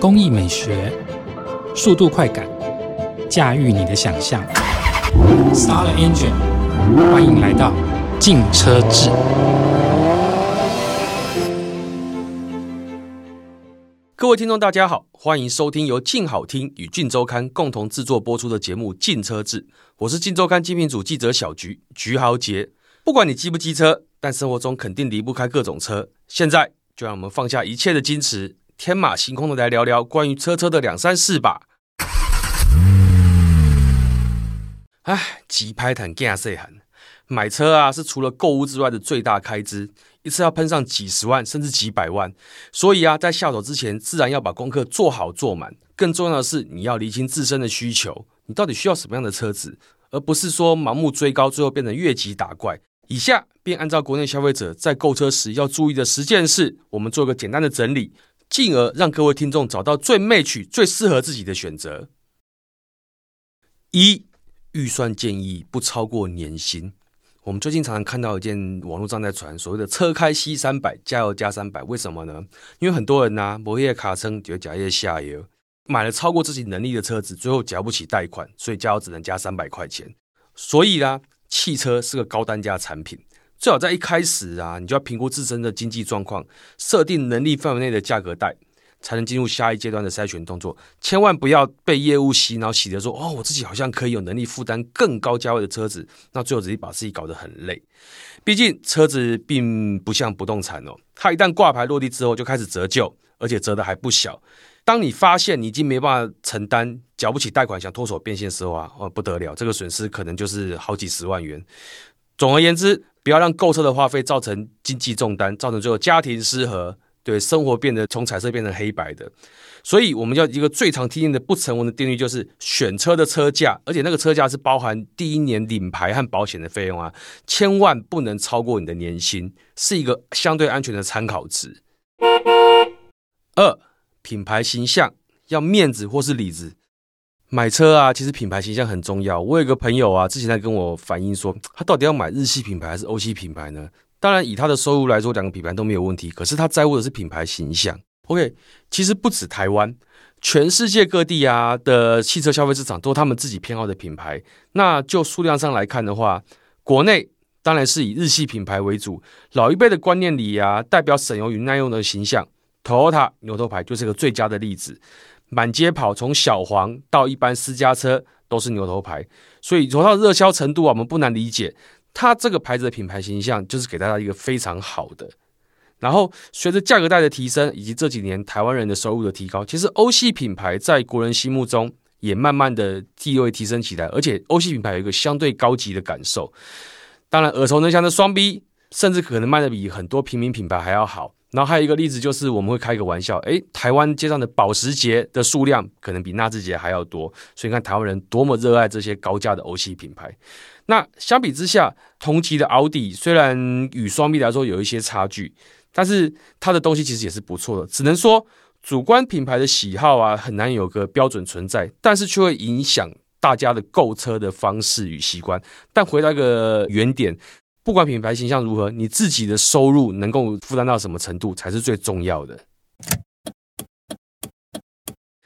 工艺美学、速度快感，驾驭你的想象。Star Engine，欢迎来到竞车志。各位听众，大家好，欢迎收听由静好听与静周刊共同制作播出的节目《静车志》，我是静周刊精品组记者小菊菊豪杰。不管你机不机车，但生活中肯定离不开各种车。现在就让我们放下一切的矜持，天马行空的来聊聊关于车车的两三事吧。唉，急拍坦干谁喊？买车啊，是除了购物之外的最大开支，一次要喷上几十万甚至几百万。所以啊，在下手之前，自然要把功课做好做满。更重要的是，你要厘清自身的需求，你到底需要什么样的车子，而不是说盲目追高，最后变成越级打怪。以下便按照国内消费者在购车时要注意的十件事，我们做个简单的整理，进而让各位听众找到最 match、最适合自己的选择。一、预算建议不超过年薪。我们最近常常看到一件网络上在传所谓的“车开 C 三百，加油加三百”，为什么呢？因为很多人呢，摩业卡称就假业下游，买了超过自己能力的车子，最后缴不起贷款，所以加油只能加三百块钱。所以呢，汽车是个高单价产品，最好在一开始啊，你就要评估自身的经济状况，设定能力范围内的价格带。才能进入下一阶段的筛选动作，千万不要被业务洗脑，洗的说哦，我自己好像可以有能力负担更高价位的车子，那最后直接把自己搞得很累。毕竟车子并不像不动产哦，它一旦挂牌落地之后就开始折旧，而且折的还不小。当你发现你已经没办法承担，缴不起贷款，想脱手变现时候啊，哦不得了，这个损失可能就是好几十万元。总而言之，不要让购车的花费造成经济重担，造成最后家庭失和。对生活变得从彩色变成黑白的，所以我们要一个最常听见的不成文的定律，就是选车的车价，而且那个车价是包含第一年领牌和保险的费用啊，千万不能超过你的年薪，是一个相对安全的参考值。二，品牌形象要面子或是里子，买车啊，其实品牌形象很重要。我有个朋友啊，之前在跟我反映说，他到底要买日系品牌还是欧系品牌呢？当然，以他的收入来说，两个品牌都没有问题。可是他在乎的是品牌形象。OK，其实不止台湾，全世界各地啊的汽车消费市场都有他们自己偏好的品牌。那就数量上来看的话，国内当然是以日系品牌为主。老一辈的观念里啊，代表省油与耐用的形象，Toyota 牛头牌就是个最佳的例子。满街跑，从小黄到一般私家车都是牛头牌，所以从它的热销程度啊，我们不难理解。它这个牌子的品牌形象就是给大家一个非常好的。然后随着价格带的提升，以及这几年台湾人的收入的提高，其实欧系品牌在国人心目中也慢慢的地位提升起来。而且欧系品牌有一个相对高级的感受，当然耳熟能详的双 B，甚至可能卖的比很多平民品牌还要好。然后还有一个例子就是我们会开个玩笑，诶，台湾街上的保时捷的数量可能比纳智捷还要多。所以你看台湾人多么热爱这些高价的欧系品牌。那相比之下，同级的奥迪虽然与双 B 来说有一些差距，但是它的东西其实也是不错的。只能说主观品牌的喜好啊，很难有个标准存在，但是却会影响大家的购车的方式与习惯。但回到一个原点，不管品牌形象如何，你自己的收入能够负担到什么程度才是最重要的。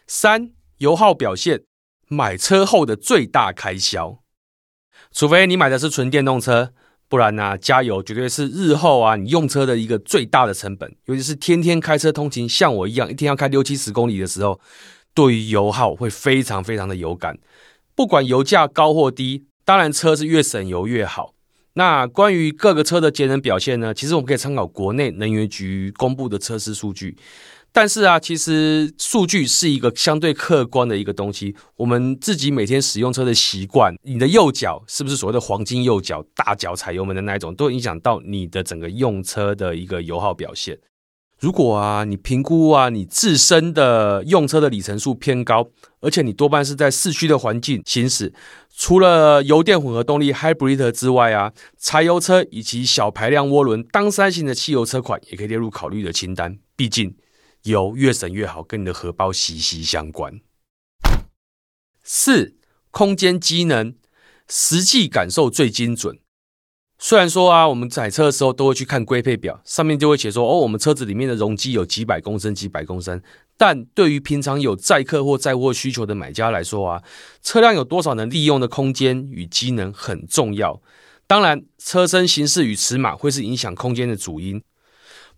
三油耗表现，买车后的最大开销。除非你买的是纯电动车，不然呢，加油绝对是日后啊你用车的一个最大的成本。尤其是天天开车通勤，像我一样一天要开六七十公里的时候，对于油耗会非常非常的有感。不管油价高或低，当然车是越省油越好。那关于各个车的节能表现呢？其实我们可以参考国内能源局公布的测试数据。但是啊，其实数据是一个相对客观的一个东西。我们自己每天使用车的习惯，你的右脚是不是所谓的黄金右脚，大脚踩油门的那一种，都影响到你的整个用车的一个油耗表现。如果啊，你评估啊，你自身的用车的里程数偏高，而且你多半是在市区的环境行驶，除了油电混合动力 Hybrid 之外啊，柴油车以及小排量涡轮当三型的汽油车款也可以列入考虑的清单。毕竟。油越省越好，跟你的荷包息息相关。四、空间机能，实际感受最精准。虽然说啊，我们载车的时候都会去看规配表，上面就会写说哦，我们车子里面的容积有几百公升、几百公升。但对于平常有载客或载货需求的买家来说啊，车辆有多少能利用的空间与机能很重要。当然，车身形式与尺码会是影响空间的主因。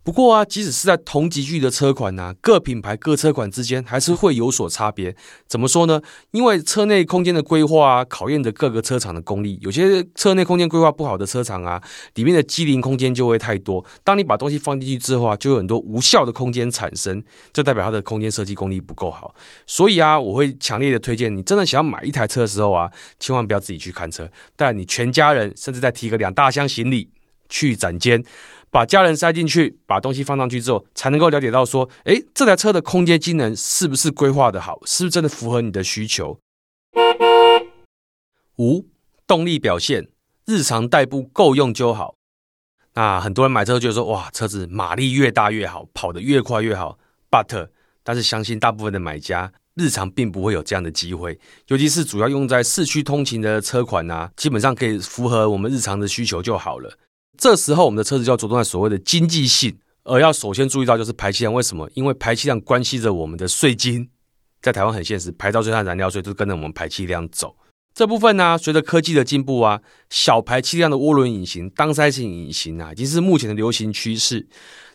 不过啊，即使是在同级距的车款呢，各品牌各车款之间还是会有所差别。怎么说呢？因为车内空间的规划啊，考验着各个车厂的功力。有些车内空间规划不好的车厂啊，里面的机灵空间就会太多。当你把东西放进去之后啊，就有很多无效的空间产生，这代表它的空间设计功力不够好。所以啊，我会强烈的推荐你，真的想要买一台车的时候啊，千万不要自己去看车，带你全家人，甚至再提个两大箱行李去展间。把家人塞进去，把东西放上去之后，才能够了解到说，诶，这台车的空间机能是不是规划的好，是不是真的符合你的需求？五、动力表现，日常代步够用就好。那很多人买车就说，哇，车子马力越大越好，跑得越快越好。But，但是相信大部分的买家日常并不会有这样的机会，尤其是主要用在市区通勤的车款啊，基本上可以符合我们日常的需求就好了。这时候，我们的车子就要着重在所谓的经济性，而要首先注意到就是排气量。为什么？因为排气量关系着我们的税金。在台湾很现实，牌照税和燃料税都跟着我们排气量走。这部分呢，随着科技的进步啊，小排气量的涡轮引擎、当塞型引擎啊，已经是目前的流行趋势。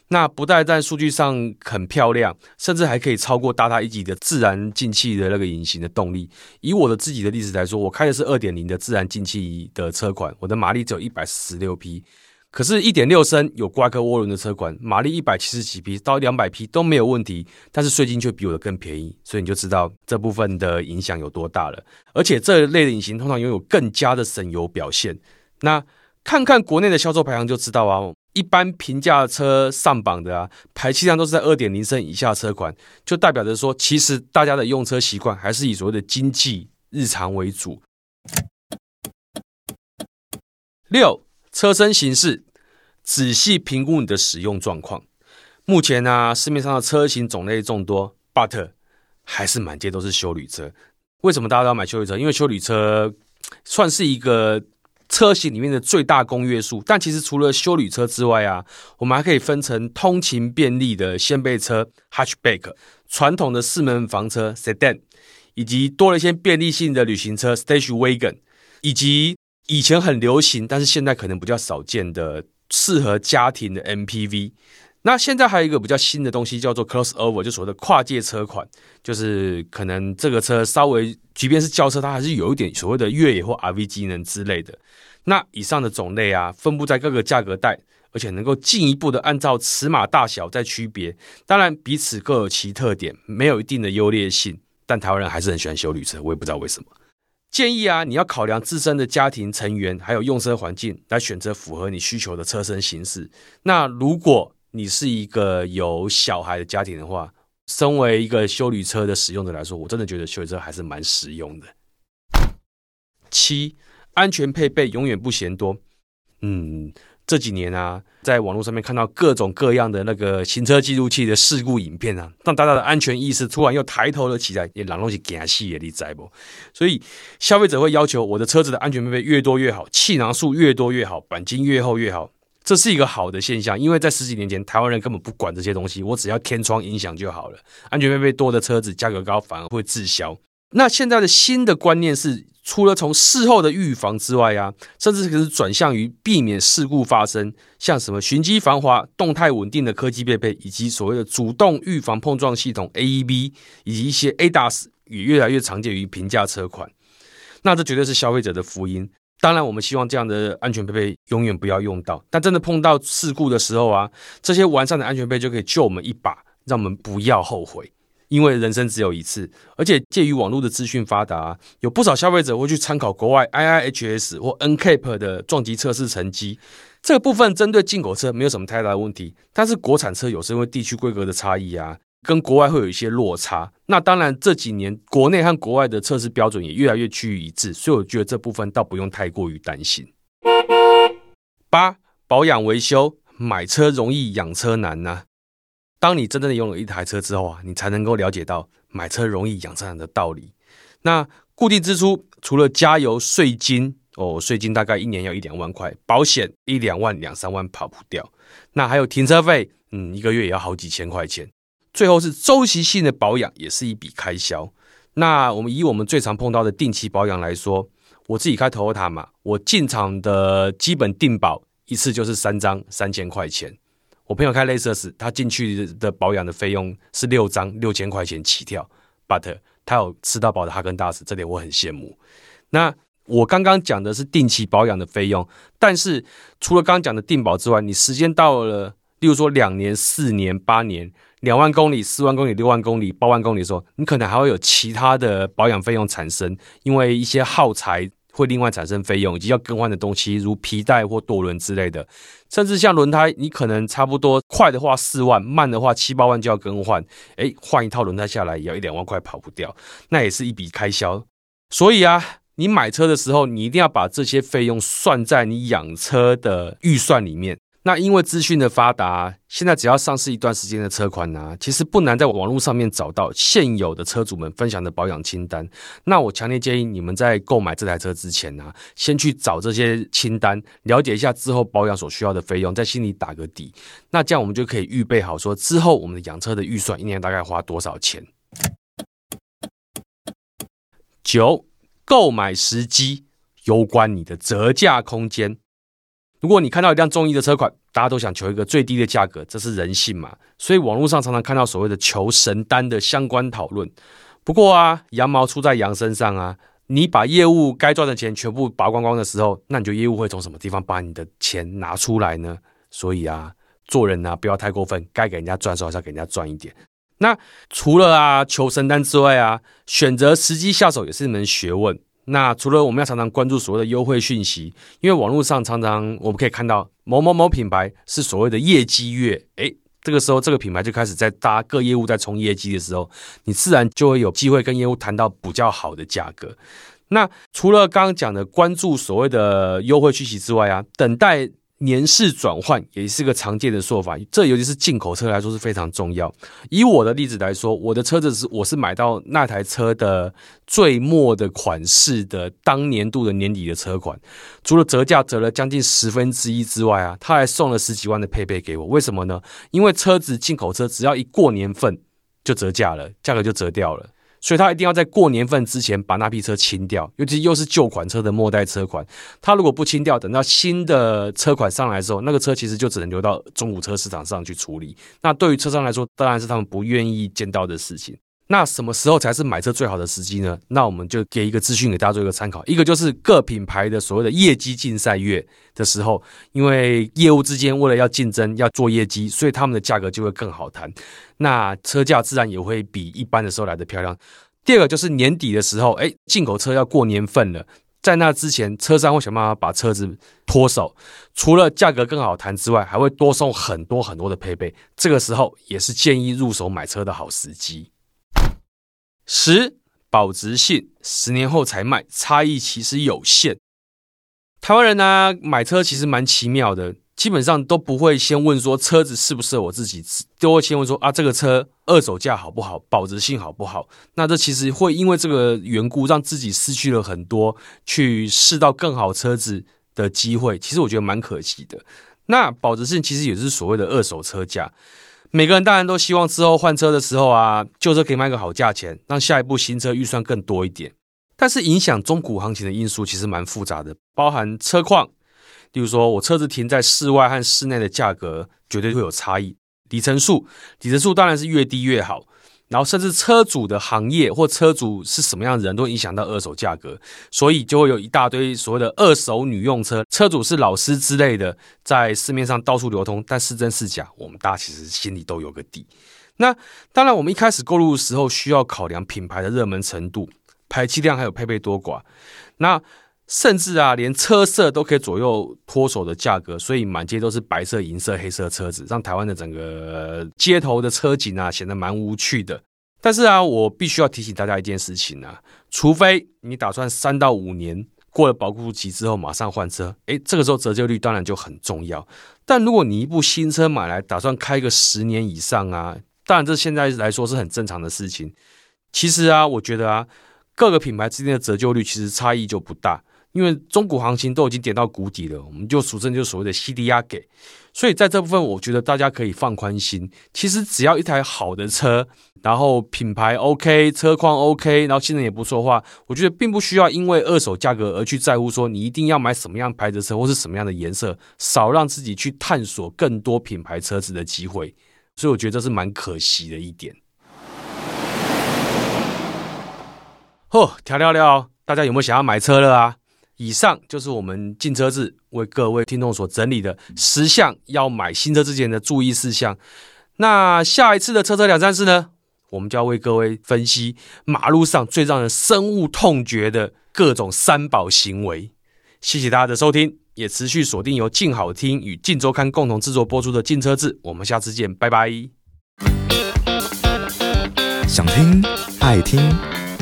那不但在数据上很漂亮，甚至还可以超过大它一级的自然进气的那个引擎的动力。以我的自己的例子来说，我开的是二点零的自然进气的车款，我的马力只有一百四十六匹。可是，一点六升有挂颗涡轮的车款，马力一百七十几匹到两百匹都没有问题，但是税金却比我的更便宜，所以你就知道这部分的影响有多大了。而且这类的引擎通常拥有更加的省油表现。那看看国内的销售排行就知道啊，一般平价车上榜的啊，排气量都是在二点零升以下车款，就代表着说，其实大家的用车习惯还是以所谓的经济日常为主。六。车身形式，仔细评估你的使用状况。目前呢，市面上的车型种类众多，but 还是满街都是修旅车。为什么大家都要买修旅车？因为修旅车算是一个车型里面的最大公约数。但其实除了修旅车之外啊，我们还可以分成通勤便利的掀背车 （hatchback）、传统的四门房车 （sedan） 以及多了一些便利性的旅行车 （station wagon） 以及。以前很流行，但是现在可能比较少见的适合家庭的 MPV。那现在还有一个比较新的东西，叫做 Crossover，就所谓的跨界车款，就是可能这个车稍微，即便是轿车，它还是有一点所谓的越野或 RV 机能之类的。那以上的种类啊，分布在各个价格带，而且能够进一步的按照尺码大小再区别。当然彼此各有其特点，没有一定的优劣性。但台湾人还是很喜欢修旅车，我也不知道为什么。建议啊，你要考量自身的家庭成员还有用车环境，来选择符合你需求的车身形式。那如果你是一个有小孩的家庭的话，身为一个修旅车的使用者来说，我真的觉得修旅车还是蛮实用的。七，安全配备永远不嫌多。嗯。这几年啊，在网络上面看到各种各样的那个行车记录器的事故影片啊，让大家的安全意识突然又抬头了起来，也让东西惊死也你知不？所以消费者会要求我的车子的安全配备越多越好，气囊数越多越好，钣金越厚越好，这是一个好的现象。因为在十几年前，台湾人根本不管这些东西，我只要天窗音响就好了。安全配备多的车子价格高，反而会滞销。那现在的新的观念是。除了从事后的预防之外啊，甚至可是转向于避免事故发生，像什么循迹防滑、动态稳定的科技配备，以及所谓的主动预防碰撞系统 AEB，以及一些 ADAS 也越来越常见于平价车款。那这绝对是消费者的福音。当然，我们希望这样的安全配备永远不要用到，但真的碰到事故的时候啊，这些完善的安全配备就可以救我们一把，让我们不要后悔。因为人生只有一次，而且介于网络的资讯发达，有不少消费者会去参考国外 IIHS 或 NCAP 的撞击测试成绩。这个部分针对进口车没有什么太大的问题，但是国产车有时因为地区规格的差异啊，跟国外会有一些落差。那当然这几年国内和国外的测试标准也越来越趋于一致，所以我觉得这部分倒不用太过于担心。八保养维修，买车容易养车难呐。当你真正的拥有一台车之后啊，你才能够了解到买车容易养车难的道理。那固定支出除了加油税金，哦，税金大概一年要一两万块，保险一两万两三万跑不掉。那还有停车费，嗯，一个月也要好几千块钱。最后是周期性的保养，也是一笔开销。那我们以我们最常碰到的定期保养来说，我自己开 Toyota 嘛，我进场的基本定保一次就是三张三千块钱。我朋友开雷瑟斯，他进去的保养的费用是六张六千块钱起跳，but 他有吃到饱的哈根达斯，这点我很羡慕。那我刚刚讲的是定期保养的费用，但是除了刚刚讲的定保之外，你时间到了，例如说两年、四年、八年。两万公里、四万公里、六万公里、八万公里的时候，你可能还会有其他的保养费用产生，因为一些耗材会另外产生费用，以及要更换的东西，如皮带或舵轮之类的，甚至像轮胎，你可能差不多快的话四万，慢的话七八万就要更换。诶，换一套轮胎下来也要一两万块，跑不掉，那也是一笔开销。所以啊，你买车的时候，你一定要把这些费用算在你养车的预算里面。那因为资讯的发达，现在只要上市一段时间的车款呢，其实不难在网络上面找到现有的车主们分享的保养清单。那我强烈建议你们在购买这台车之前呢，先去找这些清单，了解一下之后保养所需要的费用，在心里打个底。那这样我们就可以预备好说，之后我们的养车的预算一年大概花多少钱。九，购买时机攸关你的折价空间。如果你看到一辆中意的车款，大家都想求一个最低的价格，这是人性嘛？所以网络上常常看到所谓的求神单的相关讨论。不过啊，羊毛出在羊身上啊，你把业务该赚的钱全部拔光光的时候，那你就业务会从什么地方把你的钱拿出来呢？所以啊，做人呢不要太过分，该给人家赚的时候还是要给人家赚一点。那除了啊求神单之外啊，选择时机下手也是一门学问。那除了我们要常常关注所谓的优惠讯息，因为网络上常常我们可以看到某某某品牌是所谓的业绩月，诶，这个时候这个品牌就开始在搭各业务在冲业绩的时候，你自然就会有机会跟业务谈到比较好的价格。那除了刚刚讲的关注所谓的优惠讯息之外啊，等待。年式转换也是个常见的说法，这尤其是进口车来说是非常重要。以我的例子来说，我的车子是我是买到那台车的最末的款式的当年度的年底的车款，除了折价折了将近十分之一之外啊，他还送了十几万的配备给我。为什么呢？因为车子进口车只要一过年份就折价了，价格就折掉了。所以他一定要在过年份之前把那批车清掉，尤其又是旧款车的末代车款，他如果不清掉，等到新的车款上来的时候，那个车其实就只能留到中古车市场上去处理。那对于车商来说，当然是他们不愿意见到的事情。那什么时候才是买车最好的时机呢？那我们就给一个资讯给大家做一个参考，一个就是各品牌的所谓的业绩竞赛月的时候，因为业务之间为了要竞争要做业绩，所以他们的价格就会更好谈，那车价自然也会比一般的时候来的漂亮。第二个就是年底的时候，哎，进口车要过年份了，在那之前，车商会想办法把车子脱手，除了价格更好谈之外，还会多送很多很多的配备，这个时候也是建议入手买车的好时机。十保值性，十年后才卖，差异其实有限。台湾人呢，买车其实蛮奇妙的，基本上都不会先问说车子适不适合我自己，都会先问说啊，这个车二手价好不好，保值性好不好？那这其实会因为这个缘故，让自己失去了很多去试到更好车子的机会。其实我觉得蛮可惜的。那保值性其实也是所谓的二手车价。每个人当然都希望之后换车的时候啊，旧车可以卖个好价钱，让下一步新车预算更多一点。但是影响中古行情的因素其实蛮复杂的，包含车况，例如说我车子停在室外和室内的价格绝对会有差异，里程数，里程数当然是越低越好。然后，甚至车主的行业或车主是什么样的人，都影响到二手价格，所以就会有一大堆所谓的二手女用车，车主是老师之类的，在市面上到处流通，但是真是假，我们大家其实心里都有个底。那当然，我们一开始购入的时候需要考量品牌的热门程度、排气量还有配备多寡。那甚至啊，连车色都可以左右脱手的价格，所以满街都是白色、银色、黑色车子，让台湾的整个街头的车景啊显得蛮无趣的。但是啊，我必须要提醒大家一件事情啊，除非你打算三到五年过了保固期之后马上换车，诶，这个时候折旧率当然就很重要。但如果你一部新车买来打算开个十年以上啊，当然这现在来说是很正常的事情。其实啊，我觉得啊，各个品牌之间的折旧率其实差异就不大。因为中古行情都已经点到谷底了，我们就俗称就所谓的 CDR 给。所以在这部分，我觉得大家可以放宽心。其实只要一台好的车，然后品牌 OK，车况 OK，然后性能也不错的话，我觉得并不需要因为二手价格而去在乎说你一定要买什么样牌子车或是什么样的颜色，少让自己去探索更多品牌车子的机会。所以我觉得这是蛮可惜的一点。嚯，调聊聊，大家有没有想要买车了啊？以上就是我们进车志为各位听众所整理的十项要买新车之前的注意事项。那下一次的车车两三事呢，我们就要为各位分析马路上最让人深恶痛绝的各种三宝行为。谢谢大家的收听，也持续锁定由静好听与静周刊共同制作播出的进车志。我们下次见，拜拜。想听爱听，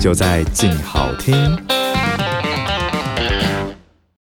就在静好听。